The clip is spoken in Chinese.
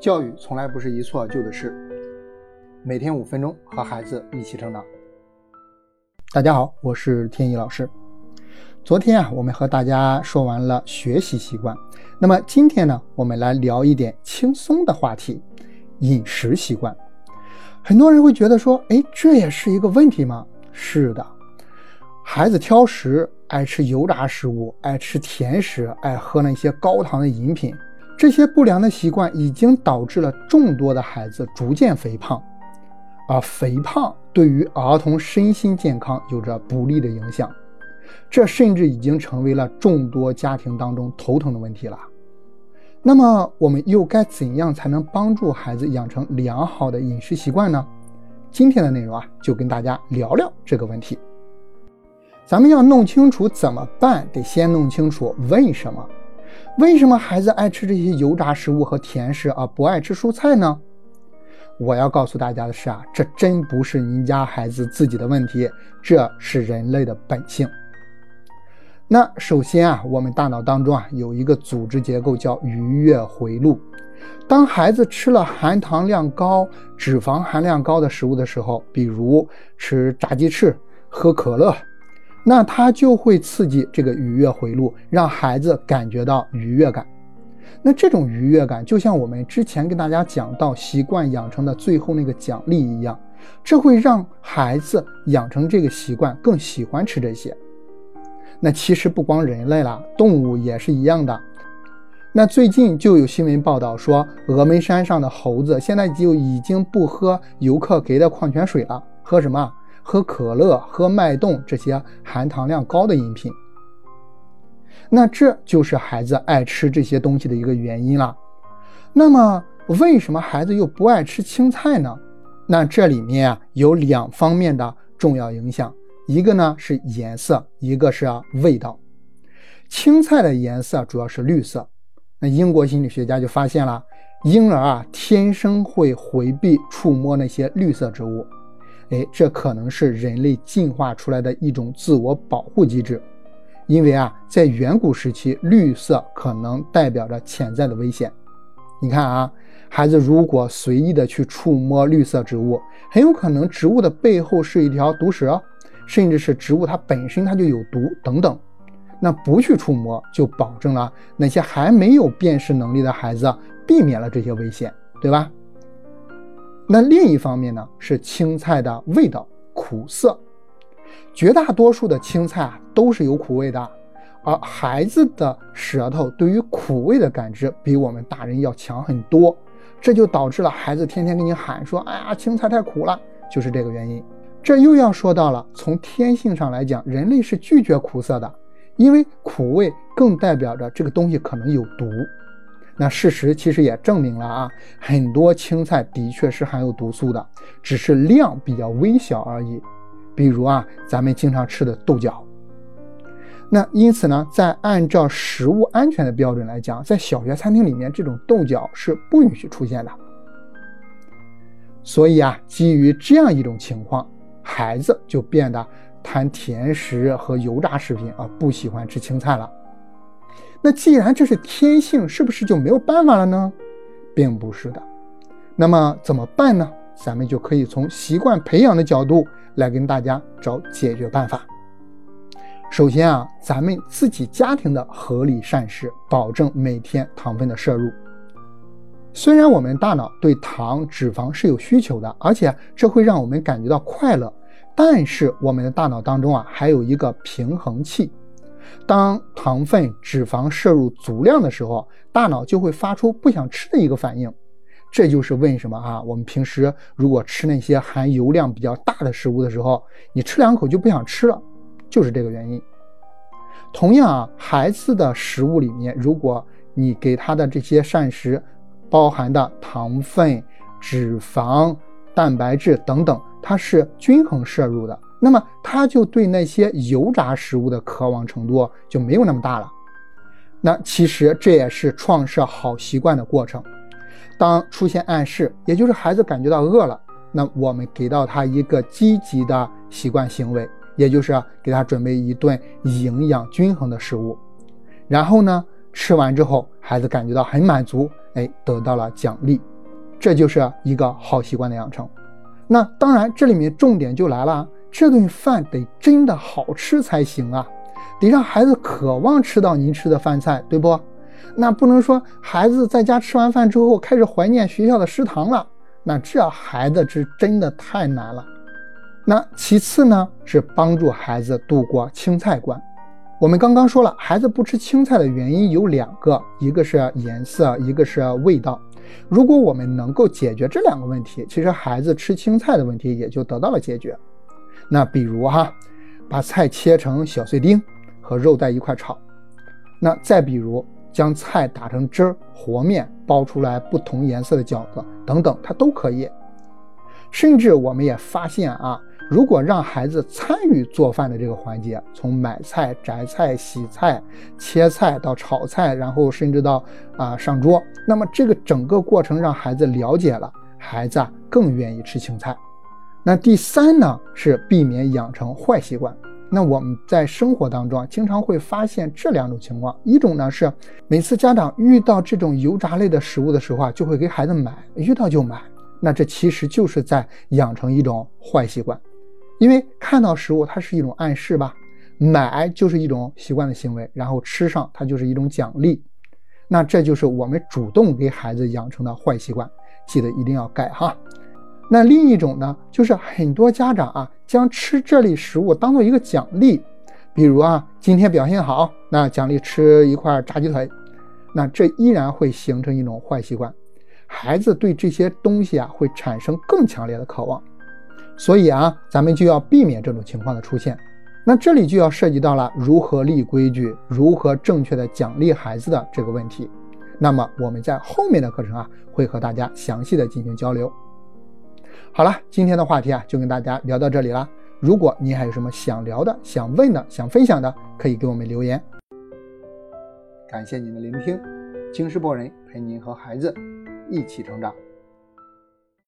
教育从来不是一蹴而就的事，每天五分钟和孩子一起成长。大家好，我是天一老师。昨天啊，我们和大家说完了学习习惯，那么今天呢，我们来聊一点轻松的话题——饮食习惯。很多人会觉得说，哎，这也是一个问题吗？是的，孩子挑食，爱吃油炸食物，爱吃甜食，爱喝那些高糖的饮品。这些不良的习惯已经导致了众多的孩子逐渐肥胖，而肥胖对于儿童身心健康有着不利的影响，这甚至已经成为了众多家庭当中头疼的问题了。那么，我们又该怎样才能帮助孩子养成良好的饮食习惯呢？今天的内容啊，就跟大家聊聊这个问题。咱们要弄清楚怎么办，得先弄清楚为什么。为什么孩子爱吃这些油炸食物和甜食，而不爱吃蔬菜呢？我要告诉大家的是啊，这真不是您家孩子自己的问题，这是人类的本性。那首先啊，我们大脑当中啊有一个组织结构叫愉悦回路。当孩子吃了含糖量高、脂肪含量高的食物的时候，比如吃炸鸡翅、喝可乐。那它就会刺激这个愉悦回路，让孩子感觉到愉悦感。那这种愉悦感就像我们之前跟大家讲到习惯养成的最后那个奖励一样，这会让孩子养成这个习惯，更喜欢吃这些。那其实不光人类了，动物也是一样的。那最近就有新闻报道说，峨眉山上的猴子现在就已经不喝游客给的矿泉水了，喝什么？喝可乐、喝脉动这些含糖量高的饮品，那这就是孩子爱吃这些东西的一个原因了。那么，为什么孩子又不爱吃青菜呢？那这里面啊有两方面的重要影响，一个呢是颜色，一个是味道。青菜的颜色主要是绿色，那英国心理学家就发现了，婴儿啊天生会回避触摸那些绿色植物。哎，这可能是人类进化出来的一种自我保护机制，因为啊，在远古时期，绿色可能代表着潜在的危险。你看啊，孩子如果随意的去触摸绿色植物，很有可能植物的背后是一条毒蛇，甚至是植物它本身它就有毒等等。那不去触摸，就保证了那些还没有辨识能力的孩子避免了这些危险，对吧？那另一方面呢，是青菜的味道苦涩，绝大多数的青菜啊都是有苦味的，而孩子的舌头对于苦味的感知比我们大人要强很多，这就导致了孩子天天跟你喊说：“哎呀，青菜太苦了。”就是这个原因。这又要说到了，从天性上来讲，人类是拒绝苦涩的，因为苦味更代表着这个东西可能有毒。那事实其实也证明了啊，很多青菜的确是含有毒素的，只是量比较微小而已。比如啊，咱们经常吃的豆角。那因此呢，在按照食物安全的标准来讲，在小学餐厅里面，这种豆角是不允许出现的。所以啊，基于这样一种情况，孩子就变得贪甜食和油炸食品啊，不喜欢吃青菜了。那既然这是天性，是不是就没有办法了呢？并不是的。那么怎么办呢？咱们就可以从习惯培养的角度来跟大家找解决办法。首先啊，咱们自己家庭的合理膳食，保证每天糖分的摄入。虽然我们大脑对糖、脂肪是有需求的，而且这会让我们感觉到快乐，但是我们的大脑当中啊，还有一个平衡器。当糖分、脂肪摄入足量的时候，大脑就会发出不想吃的一个反应。这就是为什么啊，我们平时如果吃那些含油量比较大的食物的时候，你吃两口就不想吃了，就是这个原因。同样啊，孩子的食物里面，如果你给他的这些膳食包含的糖分、脂肪、蛋白质等等，它是均衡摄入的。那么他就对那些油炸食物的渴望程度就没有那么大了。那其实这也是创设好习惯的过程。当出现暗示，也就是孩子感觉到饿了，那我们给到他一个积极的习惯行为，也就是给他准备一顿营养均衡的食物。然后呢，吃完之后孩子感觉到很满足，哎，得到了奖励，这就是一个好习惯的养成。那当然，这里面重点就来了，这顿饭得真的好吃才行啊，得让孩子渴望吃到您吃的饭菜，对不？那不能说孩子在家吃完饭之后开始怀念学校的食堂了，那这孩子是真的太难了。那其次呢，是帮助孩子度过青菜关。我们刚刚说了，孩子不吃青菜的原因有两个，一个是颜色，一个是味道。如果我们能够解决这两个问题，其实孩子吃青菜的问题也就得到了解决。那比如哈，把菜切成小碎丁，和肉在一块炒。那再比如。将菜打成汁儿，和面包出来不同颜色的饺子等等，它都可以。甚至我们也发现啊，如果让孩子参与做饭的这个环节，从买菜、摘菜、洗菜、切菜到炒菜，然后甚至到啊上桌，那么这个整个过程让孩子了解了，孩子啊更愿意吃青菜。那第三呢，是避免养成坏习惯。那我们在生活当中啊，经常会发现这两种情况：一种呢是每次家长遇到这种油炸类的食物的时候啊，就会给孩子买，遇到就买。那这其实就是在养成一种坏习惯，因为看到食物它是一种暗示吧，买就是一种习惯的行为，然后吃上它就是一种奖励。那这就是我们主动给孩子养成的坏习惯，记得一定要改哈。那另一种呢，就是很多家长啊，将吃这类食物当做一个奖励，比如啊，今天表现好，那奖励吃一块炸鸡腿，那这依然会形成一种坏习惯，孩子对这些东西啊会产生更强烈的渴望，所以啊，咱们就要避免这种情况的出现。那这里就要涉及到了如何立规矩，如何正确的奖励孩子的这个问题。那么我们在后面的课程啊，会和大家详细的进行交流。好了，今天的话题啊，就跟大家聊到这里了。如果您还有什么想聊的、想问的、想分享的，可以给我们留言。感谢您的聆听，京师博人陪您和孩子一起成长。